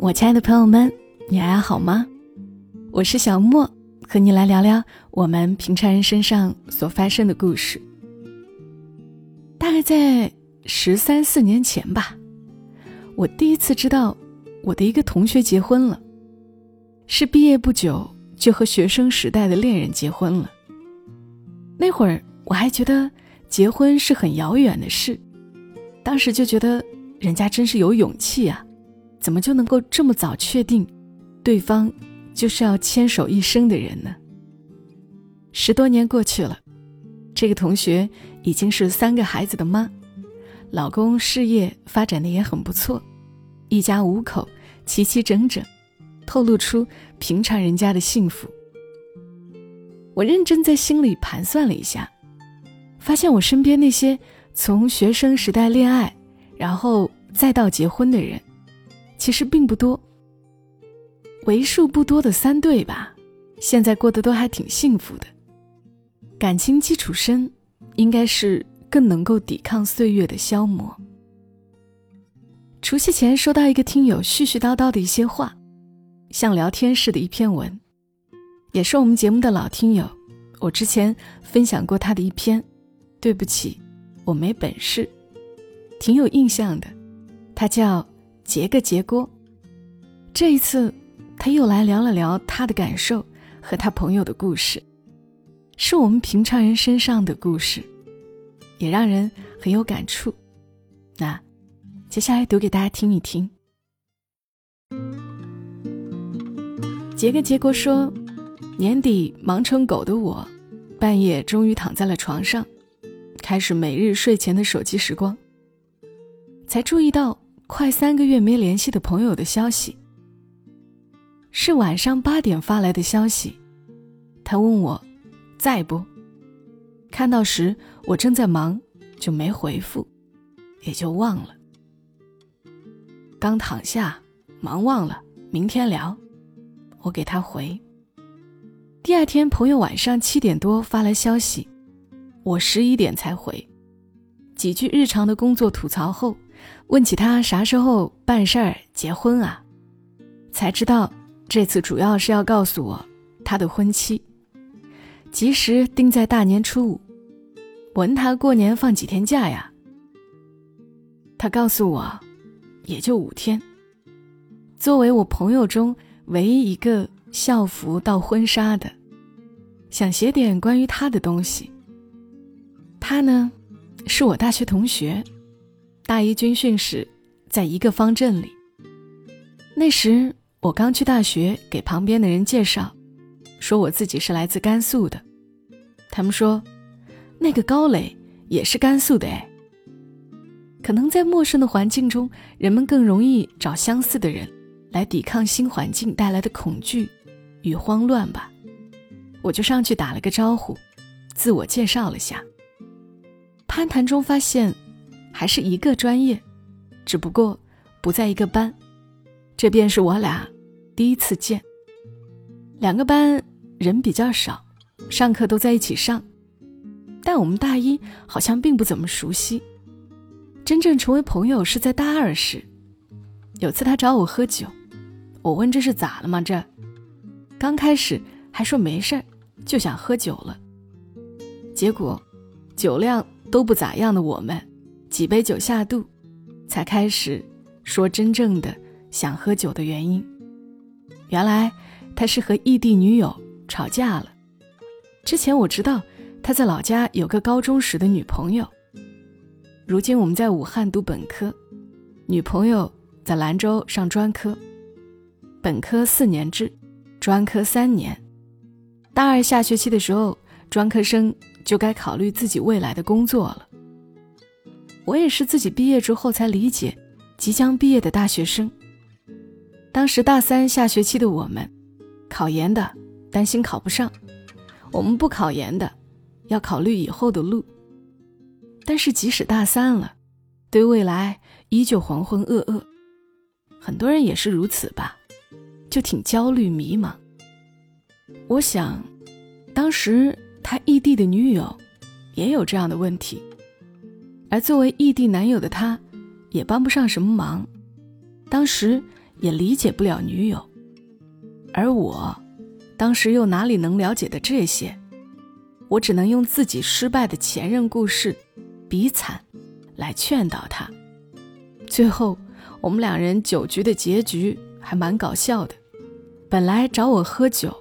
我亲爱的朋友们，你还好吗？我是小莫，和你来聊聊我们平常人身上所发生的故事。大概在十三四年前吧，我第一次知道我的一个同学结婚了，是毕业不久就和学生时代的恋人结婚了。那会儿我还觉得结婚是很遥远的事，当时就觉得人家真是有勇气啊。怎么就能够这么早确定，对方就是要牵手一生的人呢？十多年过去了，这个同学已经是三个孩子的妈，老公事业发展的也很不错，一家五口齐齐整整，透露出平常人家的幸福。我认真在心里盘算了一下，发现我身边那些从学生时代恋爱，然后再到结婚的人。其实并不多，为数不多的三对吧，现在过得都还挺幸福的，感情基础深，应该是更能够抵抗岁月的消磨。除夕前收到一个听友絮絮叨叨的一些话，像聊天似的一篇文，也是我们节目的老听友，我之前分享过他的一篇，对不起，我没本事，挺有印象的，他叫。结个结锅。这一次，他又来聊了聊他的感受和他朋友的故事，是我们平常人身上的故事，也让人很有感触。那，接下来读给大家听一听。杰哥杰哥说，年底忙成狗的我，半夜终于躺在了床上，开始每日睡前的手机时光，才注意到。快三个月没联系的朋友的消息，是晚上八点发来的消息。他问我在不？看到时我正在忙，就没回复，也就忘了。刚躺下，忙忘了，明天聊。我给他回。第二天朋友晚上七点多发来消息，我十一点才回，几句日常的工作吐槽后。问起他啥时候办事儿结婚啊，才知道这次主要是要告诉我他的婚期，及时定在大年初五。我问他过年放几天假呀？他告诉我，也就五天。作为我朋友中唯一一个校服到婚纱的，想写点关于他的东西。他呢，是我大学同学。大一军训时，在一个方阵里。那时我刚去大学，给旁边的人介绍，说我自己是来自甘肃的。他们说，那个高磊也是甘肃的哎。可能在陌生的环境中，人们更容易找相似的人，来抵抗新环境带来的恐惧与慌乱吧。我就上去打了个招呼，自我介绍了下。攀谈中发现。还是一个专业，只不过不在一个班，这便是我俩第一次见。两个班人比较少，上课都在一起上，但我们大一好像并不怎么熟悉。真正成为朋友是在大二时，有次他找我喝酒，我问这是咋了吗？这刚开始还说没事儿，就想喝酒了，结果酒量都不咋样的我们。几杯酒下肚，才开始说真正的想喝酒的原因。原来他是和异地女友吵架了。之前我知道他在老家有个高中时的女朋友。如今我们在武汉读本科，女朋友在兰州上专科。本科四年制，专科三年。大二下学期的时候，专科生就该考虑自己未来的工作了。我也是自己毕业之后才理解，即将毕业的大学生。当时大三下学期的我们，考研的担心考不上，我们不考研的要考虑以后的路。但是即使大三了，对未来依旧浑浑噩噩。很多人也是如此吧，就挺焦虑迷茫。我想，当时他异地的女友，也有这样的问题。而作为异地男友的他，也帮不上什么忙。当时也理解不了女友，而我，当时又哪里能了解的这些？我只能用自己失败的前任故事，比惨，来劝导他。最后，我们两人酒局的结局还蛮搞笑的。本来找我喝酒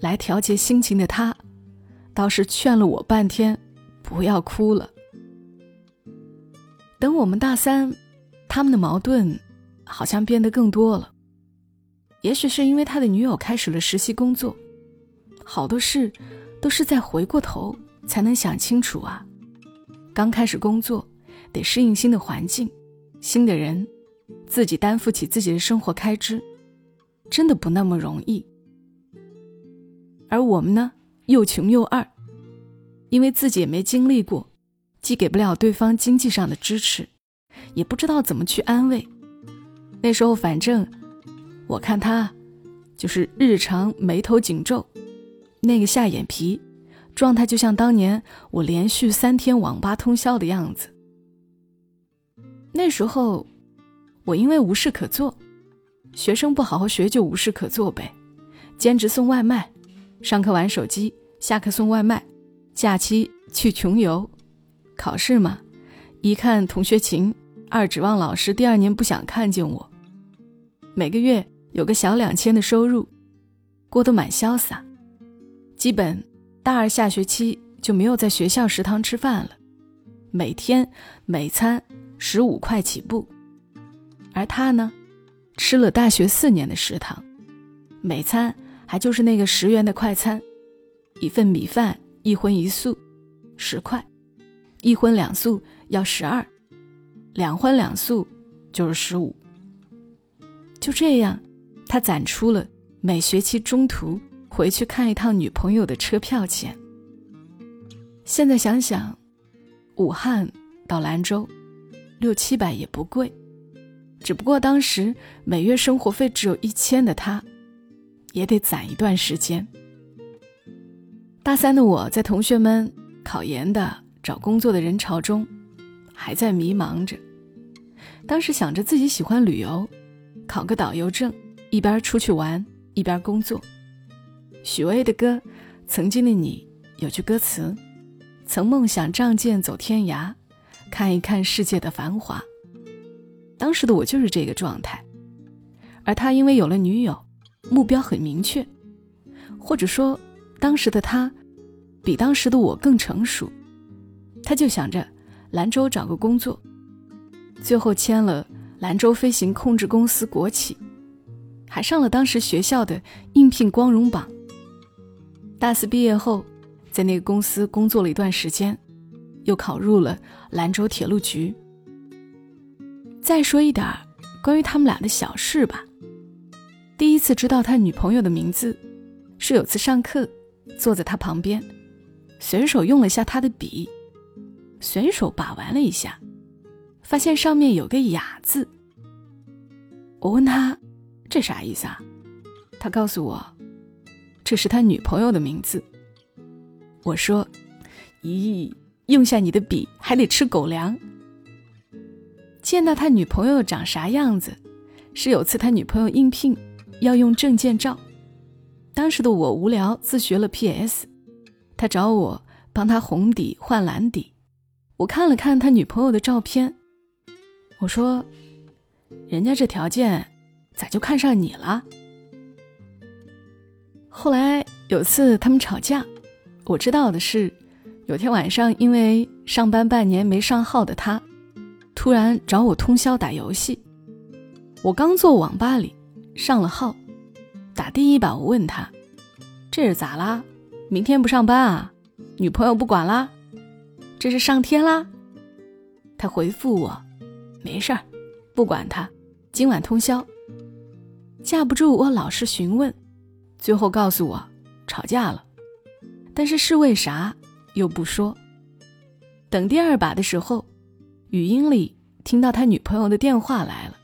来调节心情的他，倒是劝了我半天，不要哭了。等我们大三，他们的矛盾好像变得更多了。也许是因为他的女友开始了实习工作，好多事。都是在回过头才能想清楚啊！刚开始工作，得适应新的环境、新的人，自己担负起自己的生活开支，真的不那么容易。而我们呢，又穷又二，因为自己也没经历过，既给不了对方经济上的支持，也不知道怎么去安慰。那时候，反正我看他，就是日常眉头紧皱。那个下眼皮，状态就像当年我连续三天网吧通宵的样子。那时候，我因为无事可做，学生不好好学就无事可做呗，兼职送外卖，上课玩手机，下课送外卖，假期去穷游，考试嘛，一看同学情，二指望老师第二年不想看见我，每个月有个小两千的收入，过得蛮潇洒。基本大二下学期就没有在学校食堂吃饭了，每天每餐十五块起步，而他呢，吃了大学四年的食堂，每餐还就是那个十元的快餐，一份米饭一荤一素，十块，一荤两素要十二，两荤两素就是十五。就这样，他攒出了每学期中途。回去看一趟女朋友的车票钱。现在想想，武汉到兰州，六七百也不贵。只不过当时每月生活费只有一千的他，也得攒一段时间。大三的我在同学们考研的、找工作的人潮中，还在迷茫着。当时想着自己喜欢旅游，考个导游证，一边出去玩一边工作。许巍的歌《曾经的你》有句歌词：“曾梦想仗剑走天涯，看一看世界的繁华。”当时的我就是这个状态，而他因为有了女友，目标很明确，或者说，当时的他比当时的我更成熟。他就想着兰州找个工作，最后签了兰州飞行控制公司国企，还上了当时学校的应聘光荣榜。大四毕业后，在那个公司工作了一段时间，又考入了兰州铁路局。再说一点关于他们俩的小事吧。第一次知道他女朋友的名字，是有次上课，坐在他旁边，随手用了下他的笔，随手把玩了一下，发现上面有个“雅”字。我问他这啥意思啊？他告诉我。这是他女朋友的名字。我说：“咦，用下你的笔还得吃狗粮。”见到他女朋友长啥样子，是有次他女朋友应聘要用证件照，当时的我无聊自学了 PS，他找我帮他红底换蓝底。我看了看他女朋友的照片，我说：“人家这条件咋就看上你了？”后来有次他们吵架，我知道的是，有天晚上因为上班半年没上号的他，突然找我通宵打游戏。我刚坐网吧里上了号，打第一把我问他：“这是咋啦？明天不上班啊？女朋友不管啦？这是上天啦？”他回复我：“没事儿，不管他，今晚通宵。”架不住我老是询问。最后告诉我吵架了，但是是为啥又不说。等第二把的时候，语音里听到他女朋友的电话来了。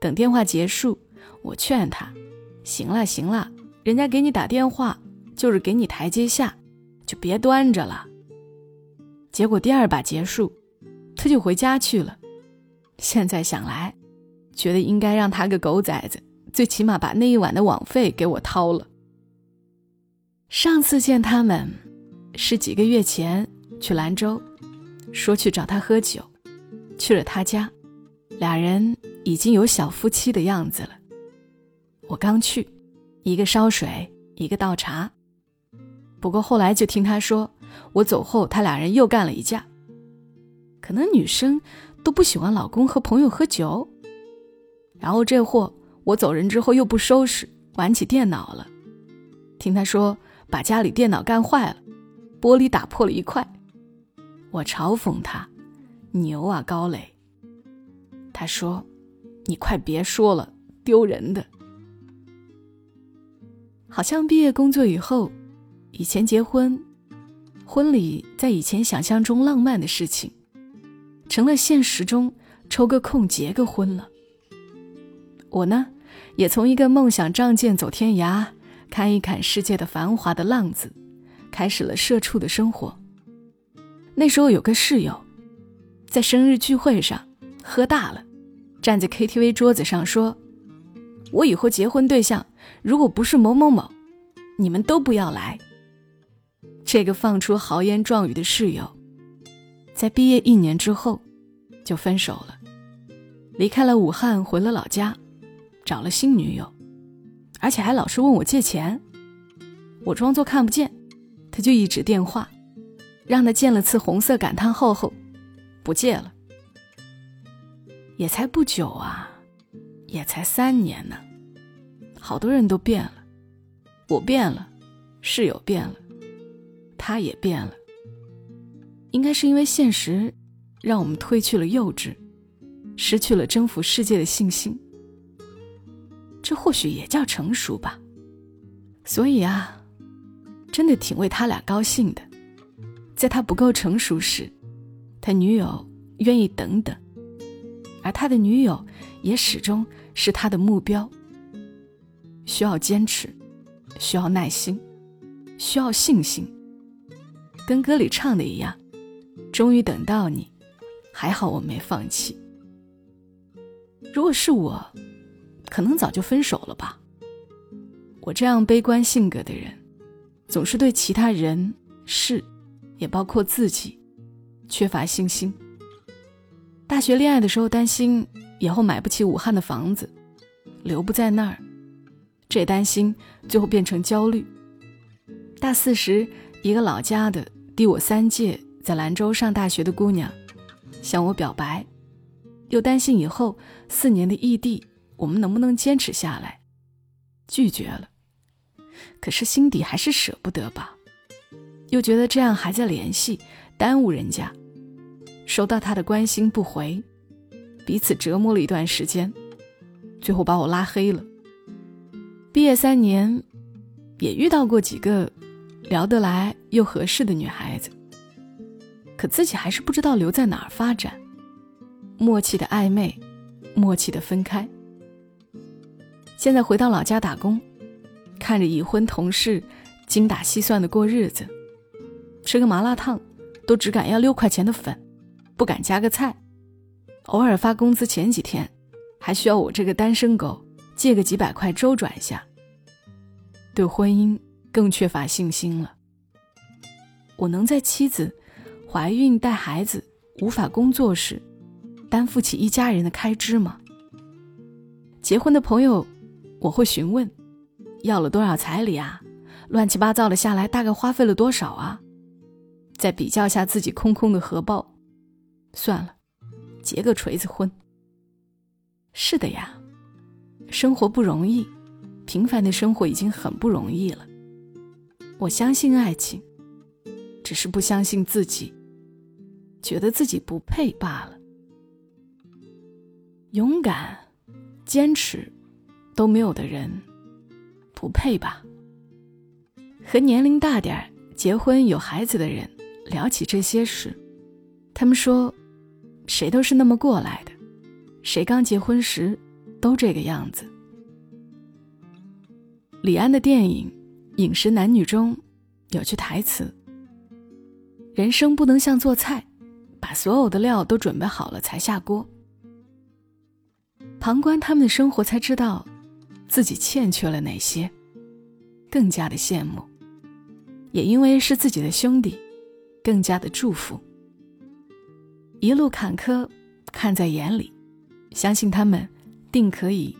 等电话结束，我劝他：“行了行了，人家给你打电话就是给你台阶下，就别端着了。”结果第二把结束，他就回家去了。现在想来，觉得应该让他个狗崽子，最起码把那一晚的网费给我掏了。上次见他们，是几个月前去兰州，说去找他喝酒，去了他家，俩人已经有小夫妻的样子了。我刚去，一个烧水，一个倒茶。不过后来就听他说，我走后他俩人又干了一架。可能女生都不喜欢老公和朋友喝酒。然后这货我走人之后又不收拾，玩起电脑了。听他说把家里电脑干坏了，玻璃打破了一块。我嘲讽他：“牛啊，高磊。”他说：“你快别说了，丢人的。”好像毕业工作以后。以前结婚，婚礼在以前想象中浪漫的事情，成了现实中抽个空结个婚了。我呢，也从一个梦想仗剑走天涯、看一看世界的繁华的浪子，开始了社畜的生活。那时候有个室友，在生日聚会上喝大了，站在 KTV 桌子上说：“我以后结婚对象如果不是某某某，你们都不要来。”这个放出豪言壮语的室友，在毕业一年之后就分手了，离开了武汉，回了老家，找了新女友，而且还老是问我借钱。我装作看不见，他就一指电话，让他见了次红色感叹号后，不借了。也才不久啊，也才三年呢，好多人都变了，我变了，室友变了。他也变了，应该是因为现实，让我们褪去了幼稚，失去了征服世界的信心。这或许也叫成熟吧。所以啊，真的挺为他俩高兴的。在他不够成熟时，他女友愿意等等，而他的女友也始终是他的目标。需要坚持，需要耐心，需要信心。跟歌里唱的一样，终于等到你，还好我没放弃。如果是我，可能早就分手了吧。我这样悲观性格的人，总是对其他人事，也包括自己，缺乏信心。大学恋爱的时候担心以后买不起武汉的房子，留不在那儿，这担心最后变成焦虑。大四时，一个老家的。第我三届，在兰州上大学的姑娘，向我表白，又担心以后四年的异地，我们能不能坚持下来，拒绝了。可是心底还是舍不得吧，又觉得这样还在联系，耽误人家。收到他的关心不回，彼此折磨了一段时间，最后把我拉黑了。毕业三年，也遇到过几个。聊得来又合适的女孩子，可自己还是不知道留在哪儿发展。默契的暧昧，默契的分开。现在回到老家打工，看着已婚同事精打细算的过日子，吃个麻辣烫都只敢要六块钱的粉，不敢加个菜。偶尔发工资前几天，还需要我这个单身狗借个几百块周转下。对婚姻。更缺乏信心了。我能在妻子怀孕带孩子无法工作时，担负起一家人的开支吗？结婚的朋友，我会询问，要了多少彩礼啊？乱七八糟的下来，大概花费了多少啊？再比较下自己空空的荷包，算了，结个锤子婚。是的呀，生活不容易，平凡的生活已经很不容易了。我相信爱情，只是不相信自己，觉得自己不配罢了。勇敢、坚持都没有的人，不配吧？和年龄大点儿、结婚有孩子的人聊起这些事，他们说，谁都是那么过来的，谁刚结婚时都这个样子。李安的电影。饮食男女中有句台词：“人生不能像做菜，把所有的料都准备好了才下锅。”旁观他们的生活，才知道自己欠缺了哪些，更加的羡慕。也因为是自己的兄弟，更加的祝福。一路坎坷，看在眼里，相信他们定可以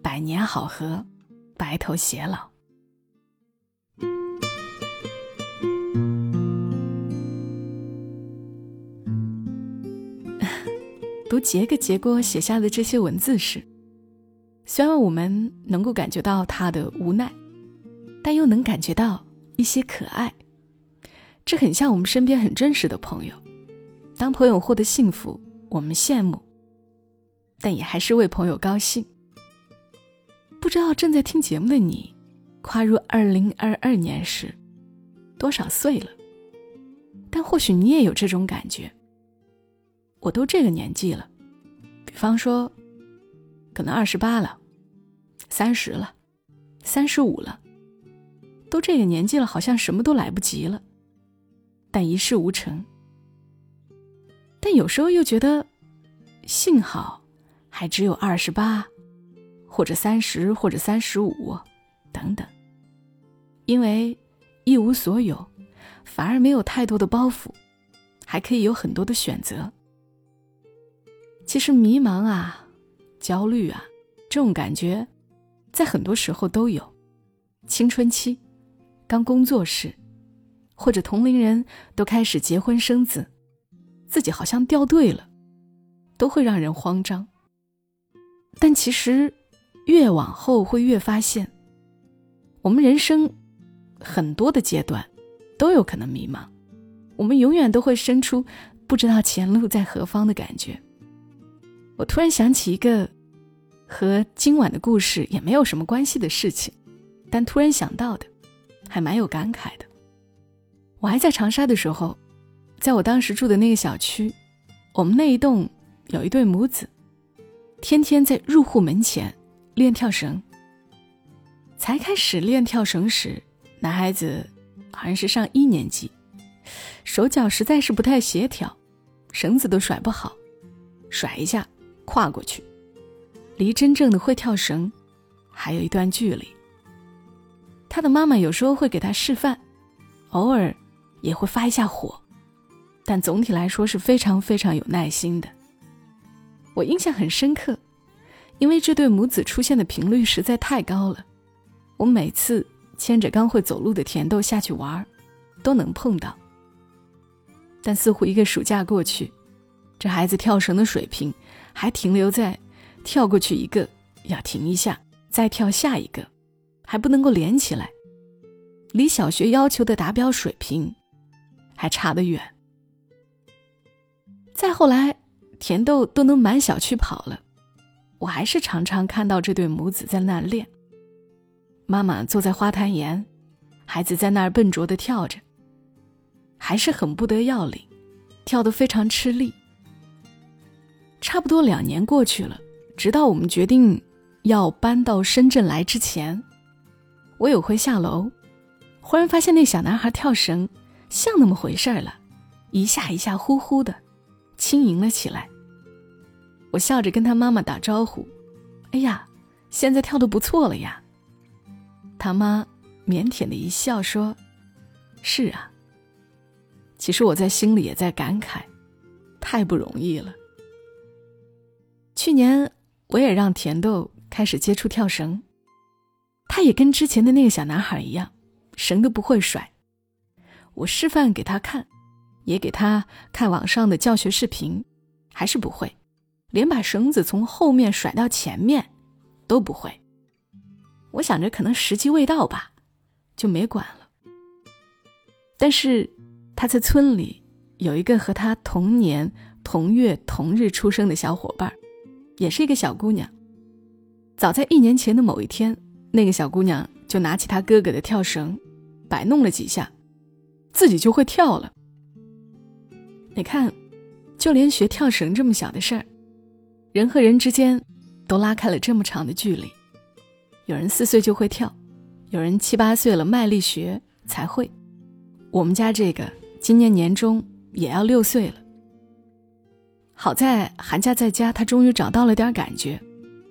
百年好合，白头偕老。读杰克杰哥写下的这些文字时，虽然我们能够感觉到他的无奈，但又能感觉到一些可爱。这很像我们身边很真实的朋友。当朋友获得幸福，我们羡慕，但也还是为朋友高兴。不知道正在听节目的你，跨入二零二二年时，多少岁了？但或许你也有这种感觉。我都这个年纪了，比方说，可能二十八了，三十了，三十五了，都这个年纪了，好像什么都来不及了，但一事无成。但有时候又觉得，幸好还只有二十八，或者三十，或者三十五，等等，因为一无所有，反而没有太多的包袱，还可以有很多的选择。其实迷茫啊，焦虑啊，这种感觉，在很多时候都有。青春期，刚工作时，或者同龄人都开始结婚生子，自己好像掉队了，都会让人慌张。但其实，越往后会越发现，我们人生很多的阶段都有可能迷茫，我们永远都会生出不知道前路在何方的感觉。我突然想起一个和今晚的故事也没有什么关系的事情，但突然想到的，还蛮有感慨的。我还在长沙的时候，在我当时住的那个小区，我们那一栋有一对母子，天天在入户门前练跳绳。才开始练跳绳时，男孩子好像是上一年级，手脚实在是不太协调，绳子都甩不好，甩一下。跨过去，离真正的会跳绳还有一段距离。他的妈妈有时候会给他示范，偶尔也会发一下火，但总体来说是非常非常有耐心的。我印象很深刻，因为这对母子出现的频率实在太高了。我每次牵着刚会走路的甜豆下去玩，都能碰到。但似乎一个暑假过去，这孩子跳绳的水平。还停留在跳过去一个要停一下，再跳下一个，还不能够连起来，离小学要求的达标水平还差得远。再后来，甜豆都能满小区跑了，我还是常常看到这对母子在那练。妈妈坐在花坛沿，孩子在那儿笨拙的跳着，还是很不得要领，跳得非常吃力。差不多两年过去了，直到我们决定要搬到深圳来之前，我有回下楼，忽然发现那小男孩跳绳像那么回事儿了，一下一下呼呼的，轻盈了起来。我笑着跟他妈妈打招呼：“哎呀，现在跳的不错了呀。”他妈腼腆的一笑说：“是啊。”其实我在心里也在感慨，太不容易了。去年我也让甜豆开始接触跳绳，他也跟之前的那个小男孩一样，绳都不会甩。我示范给他看，也给他看网上的教学视频，还是不会，连把绳子从后面甩到前面都不会。我想着可能时机未到吧，就没管了。但是他在村里有一个和他同年同月同日出生的小伙伴也是一个小姑娘。早在一年前的某一天，那个小姑娘就拿起她哥哥的跳绳，摆弄了几下，自己就会跳了。你看，就连学跳绳这么小的事儿，人和人之间都拉开了这么长的距离。有人四岁就会跳，有人七八岁了卖力学才会。我们家这个今年年中也要六岁了。好在寒假在家，他终于找到了点感觉，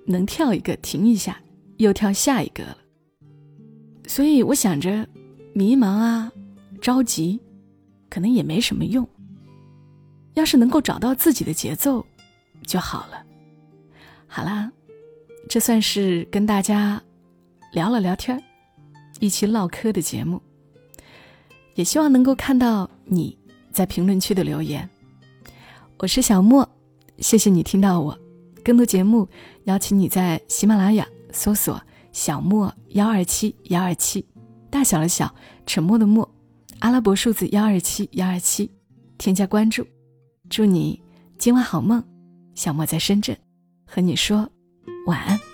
能跳一个停一下，又跳下一个了。所以我想着，迷茫啊，着急，可能也没什么用。要是能够找到自己的节奏，就好了。好啦，这算是跟大家聊了聊天一期唠嗑的节目。也希望能够看到你在评论区的留言。我是小莫，谢谢你听到我。更多节目，邀请你在喜马拉雅搜索“小莫幺二七幺二七”，大小的小，沉默的默，阿拉伯数字幺二七幺二七，添加关注。祝你今晚好梦，小莫在深圳，和你说晚安。